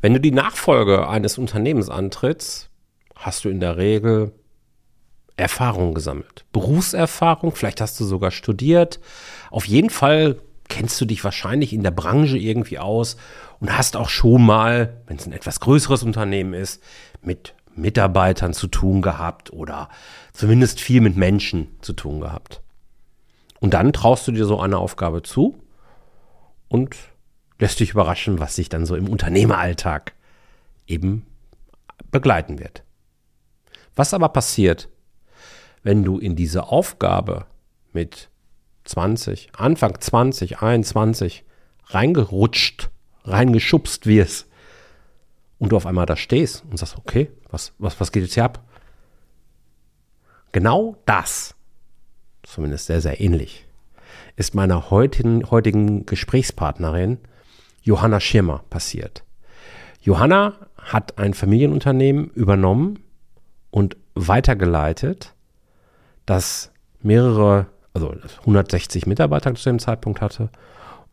Wenn du die Nachfolge eines Unternehmens antrittst, hast du in der Regel Erfahrung gesammelt. Berufserfahrung, vielleicht hast du sogar studiert. Auf jeden Fall kennst du dich wahrscheinlich in der Branche irgendwie aus und hast auch schon mal, wenn es ein etwas größeres Unternehmen ist, mit Mitarbeitern zu tun gehabt oder zumindest viel mit Menschen zu tun gehabt. Und dann traust du dir so eine Aufgabe zu und lässt dich überraschen, was sich dann so im Unternehmeralltag eben begleiten wird. Was aber passiert, wenn du in diese Aufgabe mit 20, Anfang 20, 21 reingerutscht, reingeschubst wirst und du auf einmal da stehst und sagst, okay, was, was, was geht jetzt hier ab? Genau das, zumindest sehr, sehr ähnlich, ist meiner heutigen, heutigen Gesprächspartnerin Johanna Schirmer passiert. Johanna hat ein Familienunternehmen übernommen und weitergeleitet, das mehrere, also 160 Mitarbeiter zu dem Zeitpunkt hatte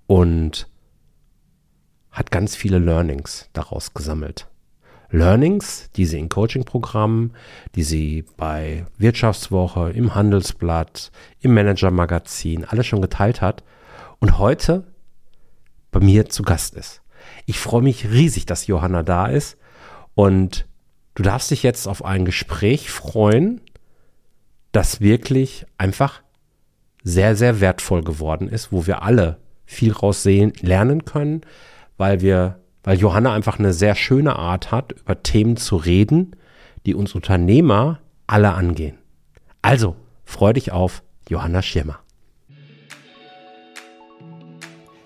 und hat ganz viele Learnings daraus gesammelt. Learnings, die sie in Coaching-Programmen, die sie bei Wirtschaftswoche, im Handelsblatt, im Manager-Magazin, alles schon geteilt hat und heute bei mir zu Gast ist. Ich freue mich riesig, dass Johanna da ist und du darfst dich jetzt auf ein Gespräch freuen, das wirklich einfach sehr, sehr wertvoll geworden ist, wo wir alle viel raus sehen, lernen können, weil wir, weil Johanna einfach eine sehr schöne Art hat, über Themen zu reden, die uns Unternehmer alle angehen. Also, freu dich auf Johanna Schirmer.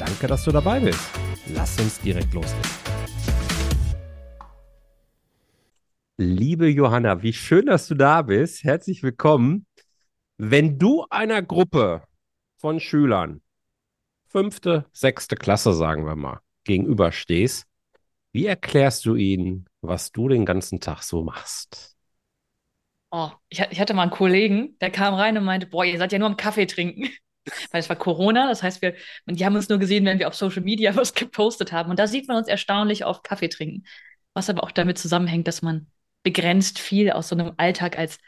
Danke, dass du dabei bist. Lass uns direkt loslegen. Liebe Johanna, wie schön, dass du da bist. Herzlich willkommen. Wenn du einer Gruppe von Schülern, fünfte, sechste Klasse, sagen wir mal, gegenüberstehst, wie erklärst du ihnen, was du den ganzen Tag so machst? Oh, ich, ich hatte mal einen Kollegen, der kam rein und meinte, boah, ihr seid ja nur am Kaffee trinken. Weil es war Corona, das heißt, wir, die haben uns nur gesehen, wenn wir auf Social Media was gepostet haben. Und da sieht man uns erstaunlich auf Kaffee trinken. Was aber auch damit zusammenhängt, dass man begrenzt viel aus so einem Alltag als,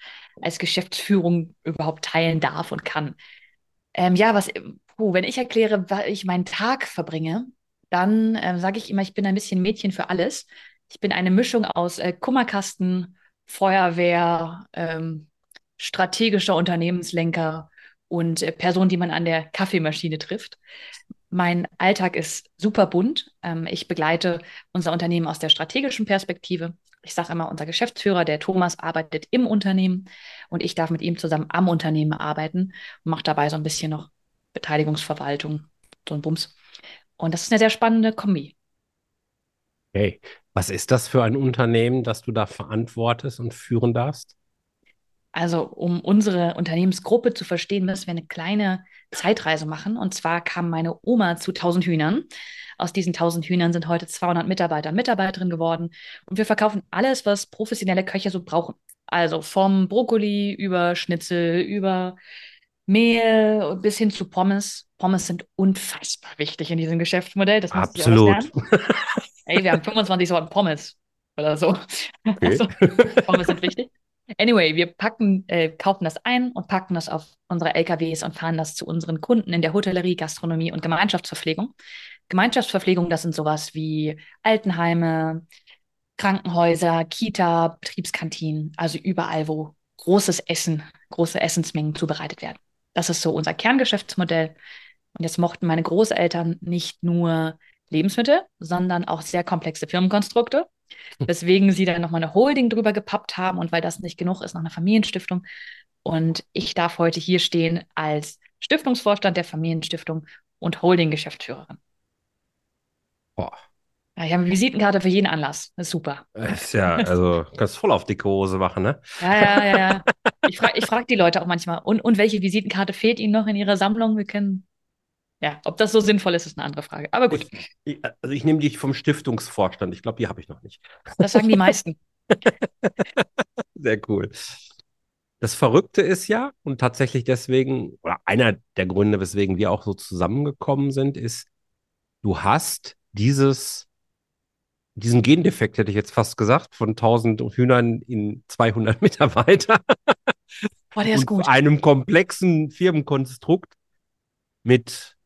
als Geschäftsführung überhaupt teilen darf und kann. Ähm, ja, was, puh, wenn ich erkläre, wie ich meinen Tag verbringe, dann äh, sage ich immer, ich bin ein bisschen Mädchen für alles. Ich bin eine Mischung aus äh, Kummerkasten, Feuerwehr, ähm, strategischer Unternehmenslenker und äh, Person, die man an der Kaffeemaschine trifft. Mein Alltag ist super bunt. Ähm, ich begleite unser Unternehmen aus der strategischen Perspektive ich sage immer, unser Geschäftsführer, der Thomas, arbeitet im Unternehmen und ich darf mit ihm zusammen am Unternehmen arbeiten und mache dabei so ein bisschen noch Beteiligungsverwaltung, so ein Bums. Und das ist eine sehr spannende Kombi. Hey, was ist das für ein Unternehmen, das du da verantwortest und führen darfst? Also, um unsere Unternehmensgruppe zu verstehen, müssen wir eine kleine Zeitreise machen. Und zwar kam meine Oma zu 1000 Hühnern. Aus diesen 1000 Hühnern sind heute 200 Mitarbeiter und Mitarbeiterinnen geworden. Und wir verkaufen alles, was professionelle Köche so brauchen. Also vom Brokkoli über Schnitzel, über Mehl bis hin zu Pommes. Pommes sind unfassbar wichtig in diesem Geschäftsmodell. Das Absolut. Ey, wir haben 25 Sorten Pommes oder so. Okay. Also, Pommes sind wichtig. Anyway, wir packen, äh, kaufen das ein und packen das auf unsere LKWs und fahren das zu unseren Kunden in der Hotellerie, Gastronomie und Gemeinschaftsverpflegung. Gemeinschaftsverpflegung, das sind sowas wie Altenheime, Krankenhäuser, Kita, Betriebskantinen, also überall, wo großes Essen, große Essensmengen zubereitet werden. Das ist so unser Kerngeschäftsmodell. Und jetzt mochten meine Großeltern nicht nur Lebensmittel, sondern auch sehr komplexe Firmenkonstrukte. Weswegen sie dann nochmal eine Holding drüber gepappt haben und weil das nicht genug ist, noch eine Familienstiftung. Und ich darf heute hier stehen als Stiftungsvorstand der Familienstiftung und Holding-Geschäftsführerin. Boah, Ja, ich habe eine Visitenkarte für jeden Anlass. Das ist super. Ist ja, also kannst voll auf dicke Hose machen, ne? Ja, ja, ja, ja. Ich frage ich frag die Leute auch manchmal, und, und welche Visitenkarte fehlt Ihnen noch in Ihrer Sammlung? Wir können, ja, ob das so sinnvoll ist, ist eine andere Frage. Aber gut, Ich, ich, also ich nehme dich vom Stiftungsvorstand. Ich glaube, die habe ich noch nicht. das sagen die meisten. Sehr cool. Das Verrückte ist ja, und tatsächlich deswegen, oder einer der Gründe, weswegen wir auch so zusammengekommen sind, ist, du hast dieses, diesen Gendefekt, hätte ich jetzt fast gesagt, von 1000 Hühnern in 200 Mitarbeiter Boah, der ist gut. einem komplexen Firmenkonstrukt mit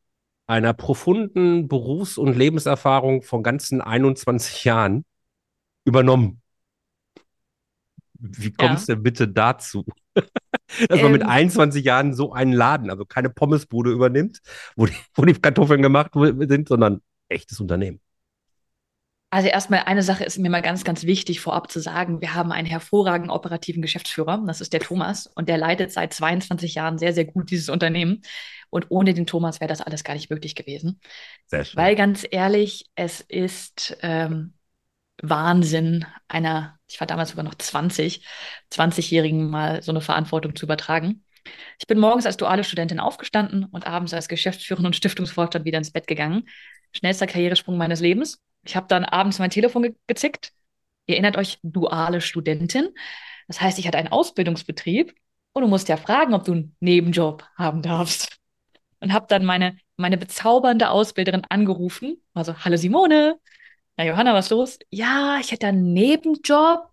einer profunden Berufs- und Lebenserfahrung von ganzen 21 Jahren übernommen. Wie Ja. kommst du denn bitte dazu? Dass man mit Ähm. 21 Jahren so einen Laden, also keine Pommesbude übernimmt, wo die, wo die Kartoffeln gemacht sind, sondern echtes Unternehmen. Also erstmal eine Sache ist mir mal ganz, ganz wichtig vorab zu sagen. Wir haben einen hervorragenden operativen Geschäftsführer, das ist der Thomas, und der leitet seit 22 Jahren sehr, sehr gut dieses Unternehmen. Und ohne den Thomas wäre das alles gar nicht möglich gewesen. Sehr schön. Weil ganz ehrlich, es ist ähm, Wahnsinn, einer, ich war damals sogar noch 20, 20-Jährigen mal so eine Verantwortung zu übertragen. Ich bin morgens als duale Studentin aufgestanden und abends als Geschäftsführerin und Stiftungsvorstand wieder ins Bett gegangen. Schnellster Karrieresprung meines Lebens. Ich habe dann abends mein Telefon ge gezickt. Ihr erinnert euch, duale Studentin. Das heißt, ich hatte einen Ausbildungsbetrieb und du musst ja fragen, ob du einen Nebenjob haben darfst. Und habe dann meine, meine bezaubernde Ausbilderin angerufen. Also, hallo Simone. Na, Johanna, was ist los? Ja, ich hätte einen Nebenjob.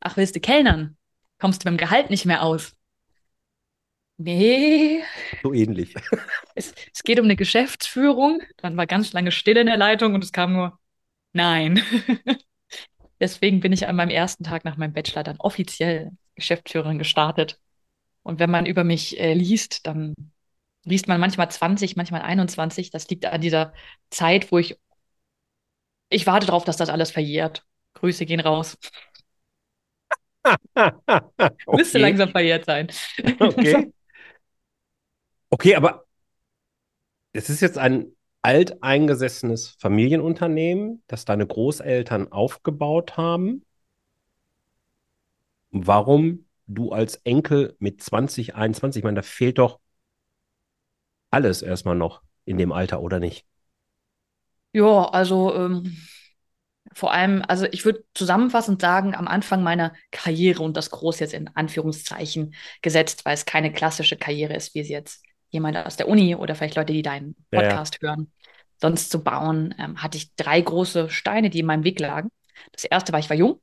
Ach, willst du kellnern? Kommst du mit dem Gehalt nicht mehr aus? Nee, So ähnlich. es, es geht um eine Geschäftsführung. Dann war ganz lange Stille in der Leitung und es kam nur Nein. Deswegen bin ich an meinem ersten Tag nach meinem Bachelor dann offiziell Geschäftsführerin gestartet. Und wenn man über mich äh, liest, dann liest man manchmal 20, manchmal 21. Das liegt an dieser Zeit, wo ich, ich warte darauf, dass das alles verjährt. Grüße gehen raus. Müsste Okay. langsam verjährt sein. Okay. Okay, aber es ist jetzt ein alteingesessenes Familienunternehmen, das deine Großeltern aufgebaut haben. Warum du als Enkel mit 20, 21, ich meine, da fehlt doch alles erstmal noch in dem Alter, oder nicht? Ja, also ähm, vor allem, also ich würde zusammenfassend sagen, am Anfang meiner Karriere und das groß jetzt in Anführungszeichen gesetzt, weil es keine klassische Karriere ist, wie sie jetzt jemand aus der Uni oder vielleicht Leute, die deinen Ja, ja. Podcast hören, sonst zu bauen, ähm, hatte ich drei große Steine, die in meinem Weg lagen. Das erste war, ich war jung.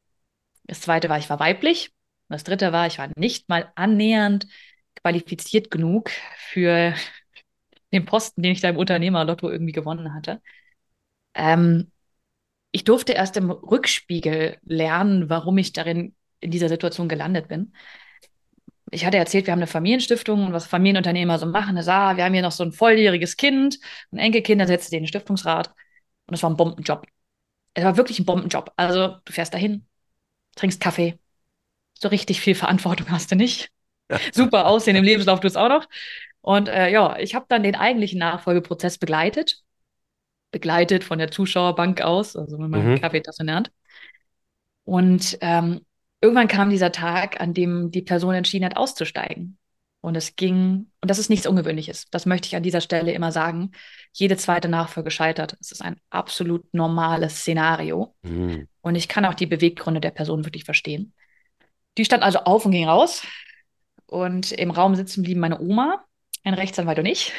Das zweite war, ich war weiblich. Und das dritte war, ich war nicht mal annähernd qualifiziert genug für den Posten, den ich da im Unternehmerlotto irgendwie gewonnen hatte. Ähm, ich durfte erst im Rückspiegel lernen, warum ich darin in dieser Situation gelandet bin. Ich hatte erzählt, wir haben eine Familienstiftung und was Familienunternehmer so machen, ist, ah, wir haben hier noch so ein volljähriges Kind, ein Enkelkind, dann setzt du den in den Stiftungsrat. Und es war ein Bombenjob. Es war wirklich ein Bombenjob. Also, du fährst dahin, trinkst Kaffee. So richtig viel Verantwortung hast du nicht. Super aussehen im Lebenslauf tust auch noch. Und äh, ja, ich habe dann den eigentlichen Nachfolgeprozess begleitet. Begleitet von der Zuschauerbank aus, also mit meiner Mhm. Kaffeetasse in der Hand. Und ähm, irgendwann kam dieser Tag, an dem die Person entschieden hat, auszusteigen. Und es ging, und das ist nichts Ungewöhnliches, das möchte ich an dieser Stelle immer sagen. Jede zweite Nachfolge scheitert. Es ist ein absolut normales Szenario. Hm. Und ich kann auch die Beweggründe der Person wirklich verstehen. Die stand also auf und ging raus. Und im Raum sitzen blieben meine Oma, ein Rechtsanwalt und ich.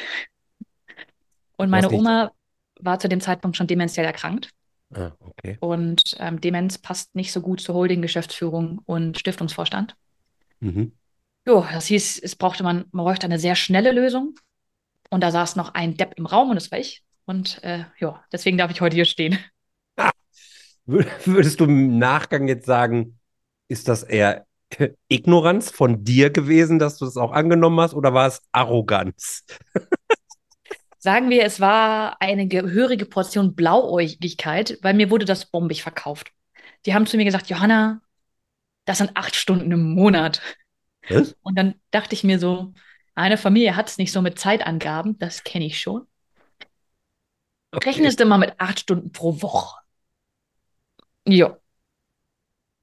Und meine Oma war zu dem Zeitpunkt schon dementiell erkrankt. Ah, okay. Und ähm, Demenz passt nicht so gut zur Holding-Geschäftsführung und Stiftungsvorstand. Mhm. Jo, das hieß, es brauchte man, man bräuchte eine sehr schnelle Lösung. Und da saß noch ein Depp im Raum und das war ich. Und äh, ja, deswegen darf ich heute hier stehen. Wür- Würdest du im Nachgang jetzt sagen, ist das eher Ignoranz von dir gewesen, dass du das auch angenommen hast, oder war es Arroganz? Sagen wir, es war eine gehörige Portion Blauäugigkeit, weil mir wurde das bombig verkauft. Die haben zu mir gesagt, Johanna, das sind acht Stunden im Monat. Was? Und dann dachte ich mir so, eine Familie hat es nicht so mit Zeitangaben, das kenne ich schon. Okay. Rechnest du mal mit acht Stunden pro Woche. Ja.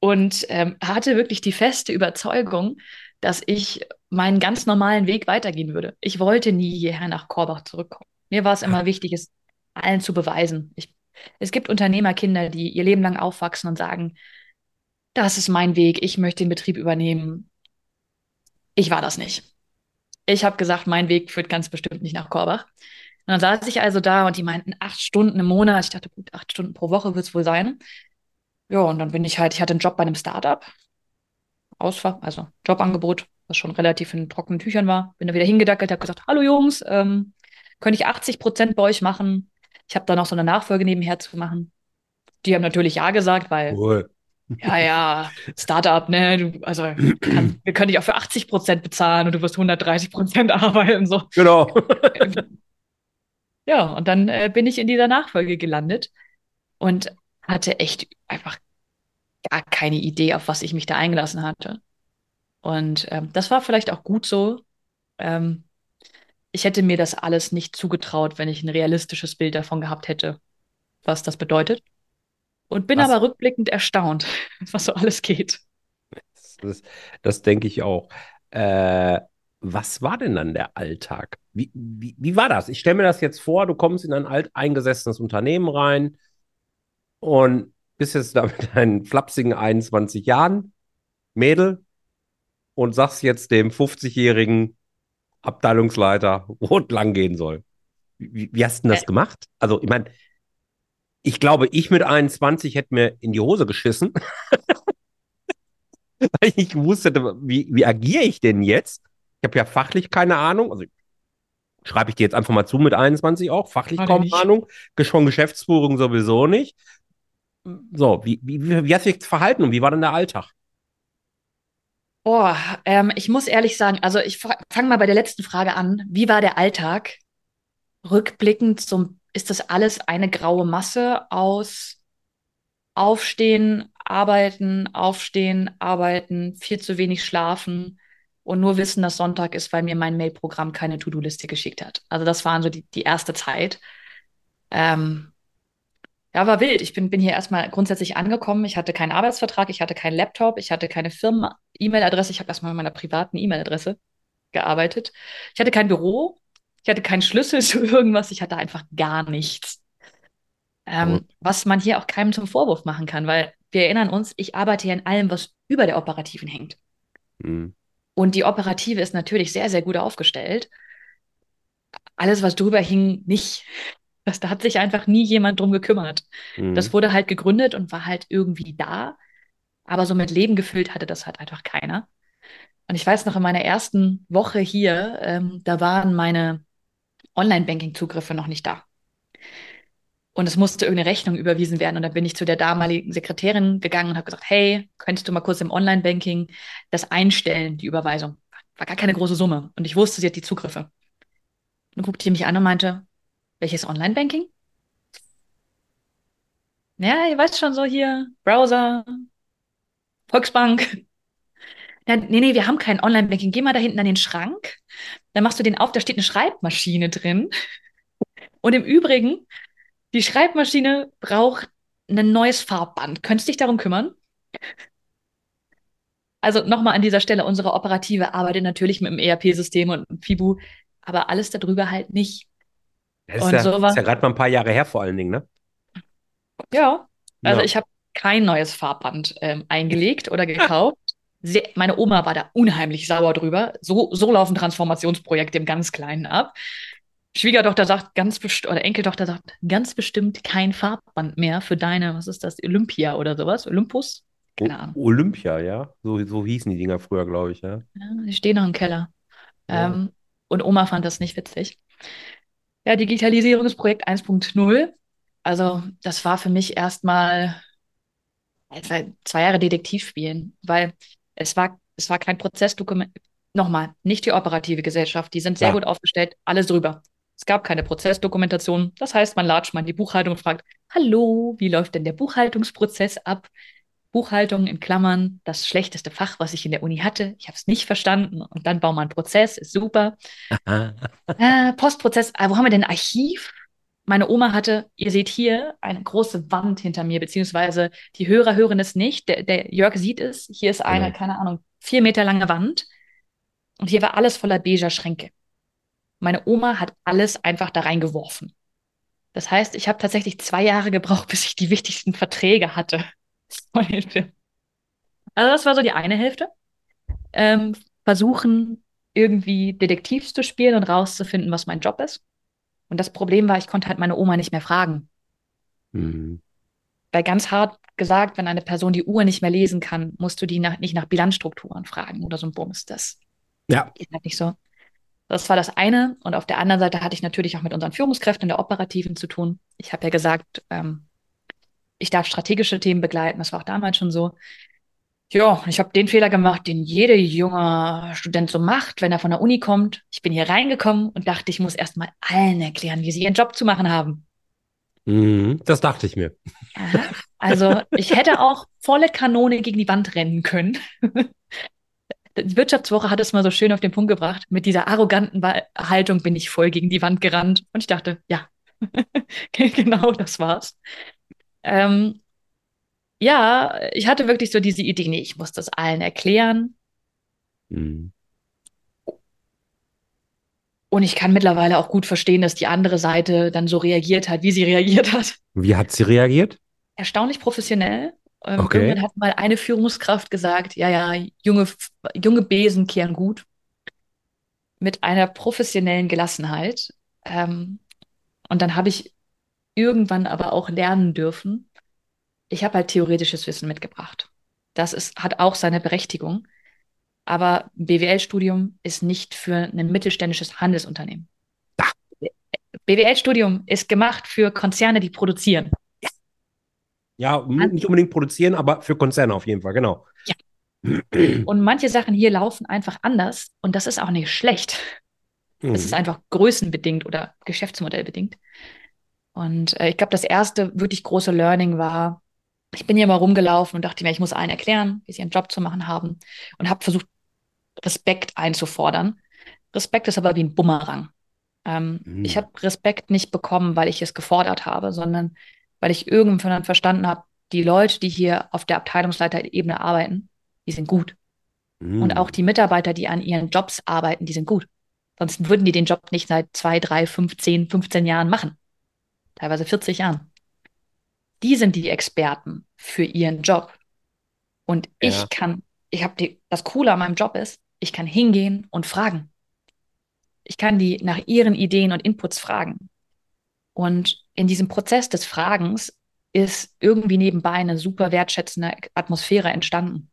Und ähm, hatte wirklich die feste Überzeugung, dass ich meinen ganz normalen Weg weitergehen würde. Ich wollte nie hierher nach Korbach zurückkommen. Mir war es immer wichtig, es allen zu beweisen. Ich, es gibt Unternehmerkinder, die ihr Leben lang aufwachsen und sagen, das ist mein Weg, ich möchte den Betrieb übernehmen. Ich war das nicht. Ich habe gesagt, mein Weg führt ganz bestimmt nicht nach Korbach. Und dann saß ich also da und die meinten acht Stunden im Monat. Ich dachte, gut, acht Stunden pro Woche wird es wohl sein. Ja, und dann bin ich halt, ich hatte einen Job bei einem Startup. Ausfach, also Jobangebot, was schon relativ in trockenen Tüchern war. Bin da wieder hingedackelt, habe gesagt, hallo Jungs, ähm, könnte ich 80 Prozent bei euch machen? Ich habe da noch so eine Nachfolge nebenher zu machen. Die haben natürlich ja gesagt, weil cool. ja, ja, Startup, ne, du, also kann, wir können dich auch für 80 Prozent bezahlen und du wirst 130 Prozent arbeiten. So. Genau. ja, und dann äh, bin ich in dieser Nachfolge gelandet und hatte echt einfach gar keine Idee, auf was ich mich da eingelassen hatte. Und ähm, das war vielleicht auch gut so. Ähm, ich hätte mir das alles nicht zugetraut, wenn ich ein realistisches Bild davon gehabt hätte, was das bedeutet. Und bin was? aber rückblickend erstaunt, was so alles geht. Das, das denke ich auch. Äh, was war denn dann der Alltag? Wie, wie, wie war das? Ich stelle mir das jetzt vor, du kommst in ein alteingesessenes Unternehmen rein und bist jetzt da mit deinen flapsigen 21 Jahren, Mädel, und sagst jetzt dem 50-jährigen Abteilungsleiter, wo es lang gehen soll. Wie, wie hast du denn das äh. gemacht? Also, ich meine, ich glaube, ich mit 21 hätte mir in die Hose geschissen. Weil ich wusste, wie, wie agiere ich denn jetzt? Ich habe ja fachlich keine Ahnung. Also schreibe ich dir jetzt einfach mal zu mit 21 auch. Fachlich kaum Ahnung. Schon Geschäftsführung sowieso nicht. So, wie, wie, wie hast du dich verhalten und wie war denn der Alltag? Oh, ähm, ich muss ehrlich sagen, also ich fange mal bei der letzten Frage an. Wie war der Alltag? Rückblickend zum, ist das alles eine graue Masse aus Aufstehen, Arbeiten, Aufstehen, Arbeiten, viel zu wenig schlafen und nur wissen, dass Sonntag ist, weil mir mein Mailprogramm keine To-Do-Liste geschickt hat. Also das waren so die, die erste Zeit. Ähm, ja, war wild. Ich bin, bin hier erstmal grundsätzlich angekommen. Ich hatte keinen Arbeitsvertrag, ich hatte keinen Laptop, ich hatte keine Firmen-E-Mail-Adresse. Ich habe erstmal mit meiner privaten E-Mail-Adresse gearbeitet. Ich hatte kein Büro, ich hatte keinen Schlüssel zu irgendwas, ich hatte einfach gar nichts. Ähm, oh. Was man hier auch keinem zum Vorwurf machen kann, weil wir erinnern uns, ich arbeite hier in allem, was über der Operativen hängt. Mhm. Und die Operative ist natürlich sehr, sehr gut aufgestellt. Alles, was drüber hing, nicht. Das, da hat sich einfach nie jemand drum gekümmert. Mhm. Das wurde halt gegründet und war halt irgendwie da. Aber so mit Leben gefüllt hatte das halt einfach keiner. Und ich weiß noch, in meiner ersten Woche hier, ähm, da waren meine Online-Banking-Zugriffe noch nicht da. Und es musste irgendeine Rechnung überwiesen werden. Und dann bin ich zu der damaligen Sekretärin gegangen und habe gesagt, hey, könntest du mal kurz im Online-Banking das einstellen, die Überweisung? War gar keine große Summe. Und ich wusste, sie hat die Zugriffe. Und dann guckte sie mich an und meinte, welches Online-Banking? Ja, ihr weißt schon so hier, Browser, Volksbank. Ja, nee, nee, wir haben kein Online-Banking. Geh mal da hinten an den Schrank. Dann machst du den auf, da steht eine Schreibmaschine drin. Und im Übrigen, die Schreibmaschine braucht ein neues Farbband. Könntest dich darum kümmern? Also nochmal an dieser Stelle, unsere Operative arbeitet natürlich mit dem ERP-System und FIBU, aber alles darüber halt nicht. Das ist, ja, so ist ja gerade mal ein paar Jahre her vor allen Dingen, ne? Ja, also ja. ich habe kein neues Farbband ähm, eingelegt oder gekauft. Sehr, meine Oma war da unheimlich sauer drüber. So, so laufen Transformationsprojekte im ganz Kleinen ab. Schwiegertochter sagt ganz bestimmt, oder Enkeltochter sagt ganz bestimmt kein Farbband mehr für deine, was ist das, Olympia oder sowas? Olympus? Keine Ahnung. Olympia, ja. So, so hießen die Dinger früher, glaube ich, ja. ja. Die stehen noch im Keller. Ja. Ähm, und Oma fand das nicht witzig. Ja, Digitalisierungsprojekt 1.0. Also, das war für mich erstmal zwei Jahre Detektiv spielen, weil es war, es war kein Prozessdokument. Nochmal, nicht die operative Gesellschaft, die sind sehr ja. gut aufgestellt, alles drüber. Es gab keine Prozessdokumentation. Das heißt, man latscht mal in die Buchhaltung und fragt, hallo, wie läuft denn der Buchhaltungsprozess ab? Buchhaltung in Klammern, das schlechteste Fach, was ich in der Uni hatte. Ich habe es nicht verstanden. Und dann bauen wir einen Prozess, ist super. äh, Postprozess, äh, wo haben wir denn Archiv? meine Oma hatte, ihr seht hier eine große Wand hinter mir, beziehungsweise die Hörer hören es nicht. Der, der Jörg sieht es. Hier ist eine, Genau. keine Ahnung, vier Meter lange Wand. Und hier war alles voller beiger Schränke. Meine Oma hat alles einfach da reingeworfen. Das heißt, ich habe tatsächlich zwei Jahre gebraucht, bis ich die wichtigsten Verträge hatte. Also das war so die eine Hälfte. Ähm, versuchen, irgendwie Detektiv zu spielen und rauszufinden, was mein Job ist. Und das Problem war, ich konnte halt meine Oma nicht mehr fragen. Mhm. Weil ganz hart gesagt, wenn eine Person die Uhr nicht mehr lesen kann, musst du die nach, nicht nach Bilanzstrukturen fragen oder so ein Bums. Das Ja. geht halt nicht so. Das war das eine. Und auf der anderen Seite hatte ich natürlich auch mit unseren Führungskräften in der Operativen zu tun. Ich habe ja gesagt, ähm, ich darf strategische Themen begleiten. Das war auch damals schon so. Ja, ich habe den Fehler gemacht, den jeder junge Student so macht, wenn er von der Uni kommt. Ich bin hier reingekommen und dachte, ich muss erst mal allen erklären, wie sie ihren Job zu machen haben. Mhm. Das dachte ich mir. Also ich hätte auch volle Kanone gegen die Wand rennen können. Die Wirtschaftswoche hat es mal so schön auf den Punkt gebracht. Mit dieser arroganten Haltung bin ich voll gegen die Wand gerannt. Und ich dachte, ja, genau das war's. Ähm, ja, ich hatte wirklich so diese Idee, nee, ich muss das allen erklären. Mhm. Und ich kann mittlerweile auch gut verstehen, dass die andere Seite dann so reagiert hat, wie sie reagiert hat. Wie hat sie reagiert? erstaunlich professionell. Ähm, Okay. Irgendwann hat mal eine Führungskraft gesagt, ja, ja, junge, junge Besen kehren gut. Mit einer professionellen Gelassenheit. Ähm, und dann habe ich irgendwann aber auch lernen dürfen. Ich habe halt theoretisches Wissen mitgebracht. Das ist, hat auch seine Berechtigung. Aber BWL-Studium ist nicht für ein mittelständisches Handelsunternehmen. BWL-Studium ist gemacht für Konzerne, die produzieren. Ja, m- nicht unbedingt produzieren, aber für Konzerne auf jeden Fall, genau. Und manche Sachen hier laufen einfach anders und das ist auch nicht schlecht. Mhm. Es ist einfach größenbedingt oder geschäftsmodellbedingt. Und äh, ich glaube, das erste wirklich große Learning war, ich bin hier mal rumgelaufen und dachte mir, ich muss allen erklären, wie sie ihren Job zu machen haben und habe versucht, Respekt einzufordern. Respekt ist aber wie ein Bumerang. Ähm, Mhm. Ich habe Respekt nicht bekommen, weil ich es gefordert habe, sondern weil ich irgendwann verstanden habe, die Leute, die hier auf der Abteilungsleiterebene arbeiten, die sind gut. Mhm. Und auch die Mitarbeiter, die an ihren Jobs arbeiten, die sind gut. Sonst würden die den Job nicht seit zwei, drei, fünf, zehn, 15 Jahren machen. Teilweise 40 Jahren. Die sind die Experten für ihren Job. Und Ja. ich kann, ich habe die, das Coole an meinem Job ist, ich kann hingehen und fragen. Ich kann die nach ihren Ideen und Inputs fragen. Und in diesem Prozess des Fragens ist irgendwie nebenbei eine super wertschätzende Atmosphäre entstanden.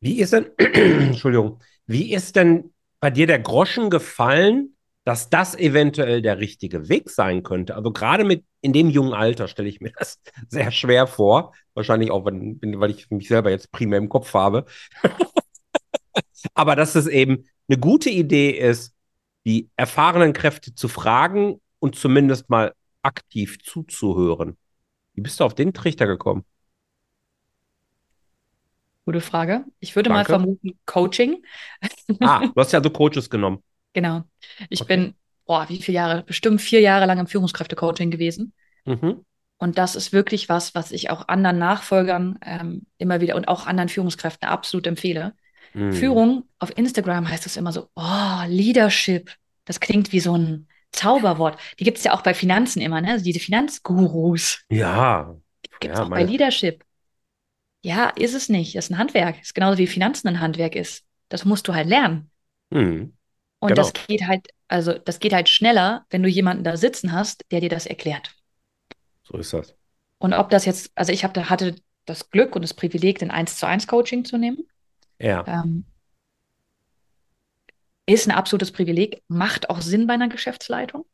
Wie ist denn, Entschuldigung, wie ist denn bei dir der Groschen gefallen, dass das eventuell der richtige Weg sein könnte? Also gerade mit in dem jungen Alter stelle ich mir das sehr schwer vor. Wahrscheinlich auch, wenn- weil ich mich selber jetzt primär im Kopf habe. Aber dass es eben eine gute Idee ist, die erfahrenen Kräfte zu fragen und zumindest mal aktiv zuzuhören. Wie bist du auf den Trichter gekommen? Gute Frage. Ich würde mal Danke. vermuten, Coaching. Ah, du hast ja so Coaches genommen. Genau. Ich Okay. bin, boah, wie viele Jahre? Bestimmt vier Jahre lang im Führungskräfte-Coaching gewesen. Mhm. Und das ist wirklich was, was ich auch anderen Nachfolgern ähm, immer wieder und auch anderen Führungskräften absolut empfehle. Mhm. Führung auf Instagram heißt es immer so, oh, Leadership. Das klingt wie so ein Zauberwort. Die gibt es ja auch bei Finanzen immer, ne? Also diese Finanzgurus. Ja, Gibt es Ja, auch meine- bei Leadership. Ja, ist es nicht. Das ist ein Handwerk. Ist genauso wie Finanzen ein Handwerk ist. Das musst du halt lernen. Mhm. Und Genau. das geht halt, also das geht halt schneller, wenn du jemanden da sitzen hast, der dir das erklärt. So ist das. Und ob das jetzt, also ich hab, da hatte das Glück und das Privileg, den 1 zu 1 Coaching zu nehmen. Ja. Ähm, ist ein absolutes Privileg, macht auch Sinn bei einer Geschäftsleitung,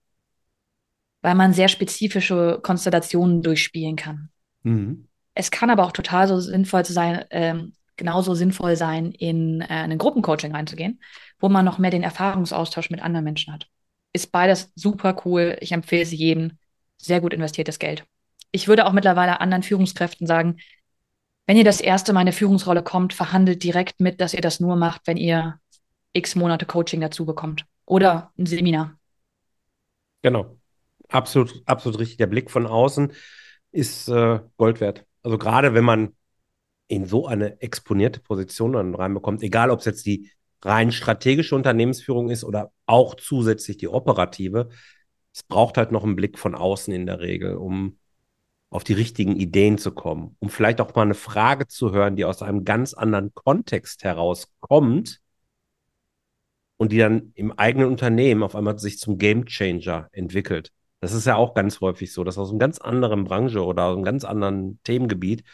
weil man sehr spezifische Konstellationen durchspielen kann. Mhm. Es kann aber auch total so sinnvoll sein, ähm, genauso sinnvoll sein, in äh, ein Gruppencoaching reinzugehen, wo man noch mehr den Erfahrungsaustausch mit anderen Menschen hat. Ist beides super cool. Ich empfehle es jedem. Sehr gut investiertes Geld. Ich würde auch mittlerweile anderen Führungskräften sagen, wenn ihr das erste Mal in eine Führungsrolle kommt, verhandelt direkt mit, dass ihr das nur macht, wenn ihr x Monate Coaching dazu bekommt. Oder ein Seminar. Genau. Absolut, absolut richtig. Der Blick von außen ist äh, Gold wert. Also gerade wenn man in so eine exponierte Position dann reinbekommt, egal ob es jetzt die rein strategische Unternehmensführung ist oder auch zusätzlich die operative, es braucht halt noch einen Blick von außen in der Regel, um auf die richtigen Ideen zu kommen, um vielleicht auch mal eine Frage zu hören, die aus einem ganz anderen Kontext herauskommt und die dann im eigenen Unternehmen auf einmal sich zum Game Changer entwickelt. Das ist ja auch ganz häufig so, dass aus einer ganz anderen Branche oder aus einem ganz anderen Themengebiet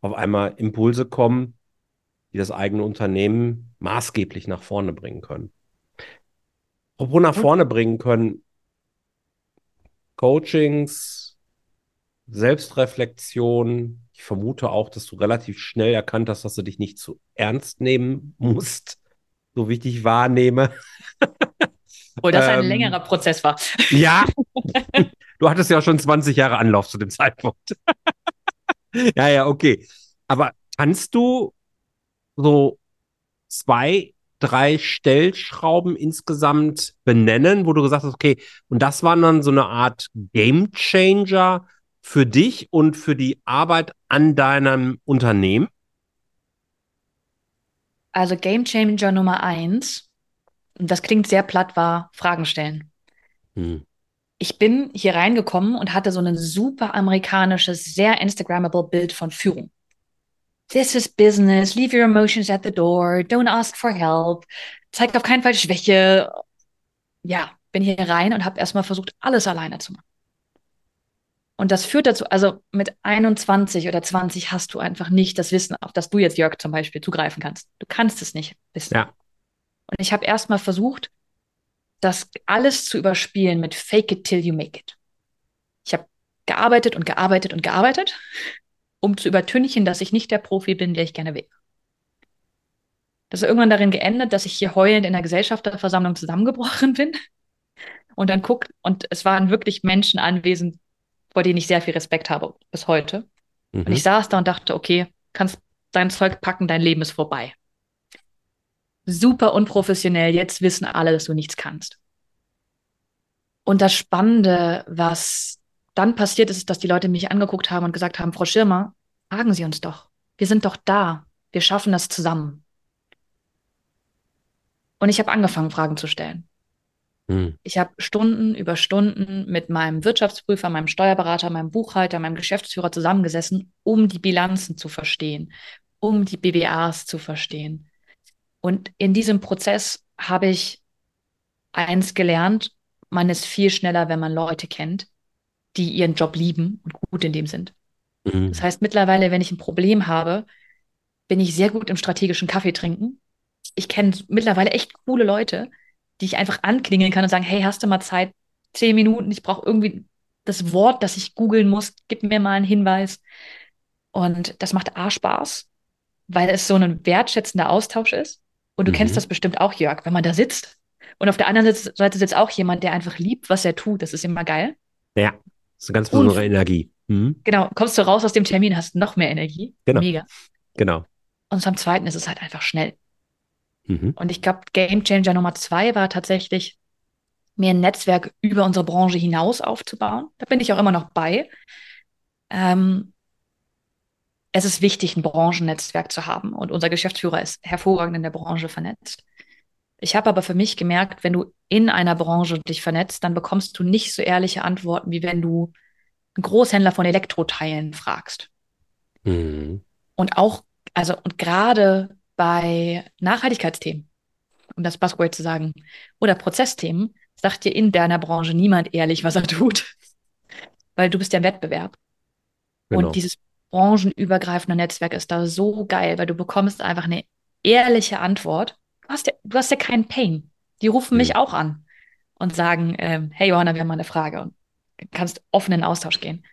auf einmal Impulse kommen, die das eigene Unternehmen maßgeblich nach vorne bringen können. Apropos nach vorne bringen können, Coachings, Selbstreflexion. Ich vermute auch, dass du relativ schnell erkannt hast, dass du dich nicht zu ernst nehmen musst, so wie ich dich wahrnehme. Obwohl das ein ähm, längerer Prozess war. Ja, du hattest ja schon 20 Jahre Anlauf zu dem Zeitpunkt. ja, ja, okay. Aber kannst du so zwei, drei Stellschrauben insgesamt benennen, wo du gesagt hast, okay, und das waren dann so eine Art Game Changer für dich und für die Arbeit an deinem Unternehmen? Also Game Changer Nummer eins, und das klingt sehr platt, war Fragen stellen. Hm. Ich bin hier reingekommen und hatte so ein super amerikanisches, sehr Instagrammable Bild von Führung. This is business, leave your emotions at the door, don't ask for help, zeigt auf keinen Fall Schwäche. Ja, bin hier rein und habe erstmal versucht, alles alleine zu machen. Und das führt dazu, also mit 21 oder 20 hast du einfach nicht das Wissen, auf das du jetzt, Jörg, zum Beispiel zugreifen kannst. Du kannst es nicht wissen. Ja. Und ich habe erstmal versucht, das alles zu überspielen mit Fake it till you make it. Ich habe gearbeitet und gearbeitet und gearbeitet, um zu übertünchen, dass ich nicht der Profi bin, der ich gerne wäre. Das ist irgendwann darin geendet, dass ich hier heulend in der Gesellschafterversammlung zusammengebrochen bin und dann guckt, und es waren wirklich Menschen anwesend, vor denen ich sehr viel Respekt habe bis heute. Mhm. Und ich saß da und dachte, okay, kannst dein Zeug packen, dein Leben ist vorbei. Super unprofessionell, jetzt wissen alle, dass du nichts kannst. Und das Spannende, was dann passiert ist, dass die Leute mich angeguckt haben und gesagt haben, Frau Schirmer, fragen Sie uns doch. Wir sind doch da. Wir schaffen das zusammen. Und ich habe angefangen, Fragen zu stellen. Hm. Ich habe Stunden über Stunden mit meinem Wirtschaftsprüfer, meinem Steuerberater, meinem Buchhalter, meinem Geschäftsführer zusammengesessen, um die Bilanzen zu verstehen, um die BWAs zu verstehen. Und in diesem Prozess habe ich eins gelernt, man ist viel schneller, wenn man Leute kennt, die ihren Job lieben und gut in dem sind. Mhm. Das heißt, mittlerweile, wenn ich ein Problem habe, bin ich sehr gut im strategischen Kaffee trinken. Ich kenne mittlerweile echt coole Leute, die ich einfach anklingeln kann und sagen, hey, hast du mal Zeit? Zehn Minuten, ich brauche irgendwie das Wort, das ich googeln muss, gib mir mal einen Hinweis. Und das macht A Spaß, weil es so ein wertschätzender Austausch ist. Und du mhm. kennst das bestimmt auch, Jörg, wenn man da sitzt. Und auf der anderen Seite sitzt auch jemand, der einfach liebt, was er tut. Das ist immer geil. Ja, das ist eine ganz besondere und, Energie. Mhm. Genau, kommst du raus aus dem Termin, hast noch mehr Energie. Genau. Mega. Genau. Und zum Zweiten ist es halt einfach schnell. Mhm. Und ich glaube, Game Changer Nummer zwei war tatsächlich, mir ein Netzwerk über unsere Branche hinaus aufzubauen. Da bin ich auch immer noch bei. Ähm, es ist wichtig, ein Branchennetzwerk zu haben. Und unser Geschäftsführer ist hervorragend in der Branche vernetzt. Ich habe aber für mich gemerkt, wenn du in einer Branche dich vernetzt, dann bekommst du nicht so ehrliche Antworten, wie wenn du einen Großhändler von Elektroteilen fragst. Mhm. Und auch, also, und gerade bei Nachhaltigkeitsthemen, um das Buzzword zu sagen, oder Prozessthemen, sagt dir in deiner Branche niemand ehrlich, was er tut. Weil du bist ja im Wettbewerb. Genau. Und dieses branchenübergreifende Netzwerk ist da so geil, weil du bekommst einfach eine ehrliche Antwort. Du hast ja, du hast ja keinen Pain. Die rufen mhm. mich auch an und sagen, ähm, hey Johanna, wir haben mal eine Frage und kannst offen in Austausch gehen.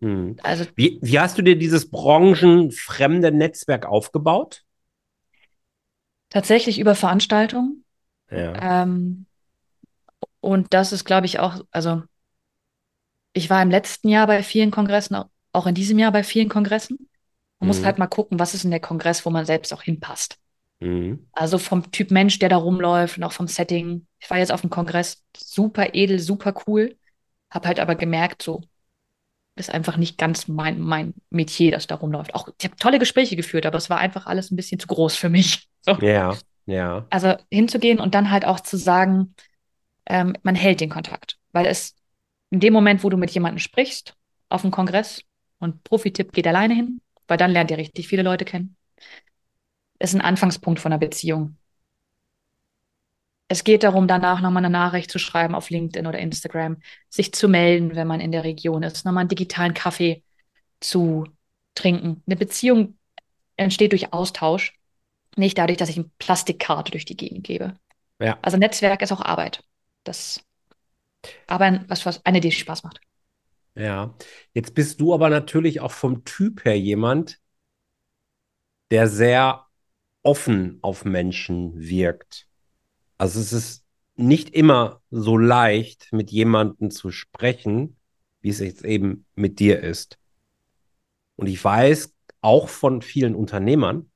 Mhm. Also, wie, wie hast du dir dieses branchenfremde Netzwerk aufgebaut? Tatsächlich über Veranstaltungen. Ja. Ähm, und das ist, glaube ich, auch, also ich war im letzten Jahr bei vielen Kongressen, auch in diesem Jahr bei vielen Kongressen. Man mhm. muss halt mal gucken, was ist in der Kongress, wo man selbst auch hinpasst. Mhm. Also vom Typ Mensch, der da rumläuft und auch vom Setting. Ich war jetzt auf dem Kongress, super edel, super cool. Habe halt aber gemerkt, so ist einfach nicht ganz mein, mein Metier, das da rumläuft. Auch ich habe tolle Gespräche geführt, aber es war einfach alles ein bisschen zu groß für mich. So. Ja, ja. Also hinzugehen und dann halt auch zu sagen, ähm, man hält den Kontakt. Weil es in dem Moment, wo du mit jemandem sprichst, auf dem Kongress und Profi-Tipp geht alleine hin, weil dann lernt ihr richtig viele Leute kennen, ist ein Anfangspunkt von einer Beziehung. Es geht darum, danach nochmal eine Nachricht zu schreiben auf LinkedIn oder Instagram, sich zu melden, wenn man in der Region ist, nochmal einen digitalen Kaffee zu trinken. Eine Beziehung entsteht durch Austausch, nicht dadurch, dass ich eine Plastikkarte durch die Gegend gebe. Ja. Also Netzwerk ist auch Arbeit. Das aber was, was eine, die Spaß macht. Ja. Jetzt bist du aber natürlich auch vom Typ her jemand, der sehr offen auf Menschen wirkt. Also es ist nicht immer so leicht, mit jemandem zu sprechen, wie es jetzt eben mit dir ist. Und ich weiß auch von vielen Unternehmern,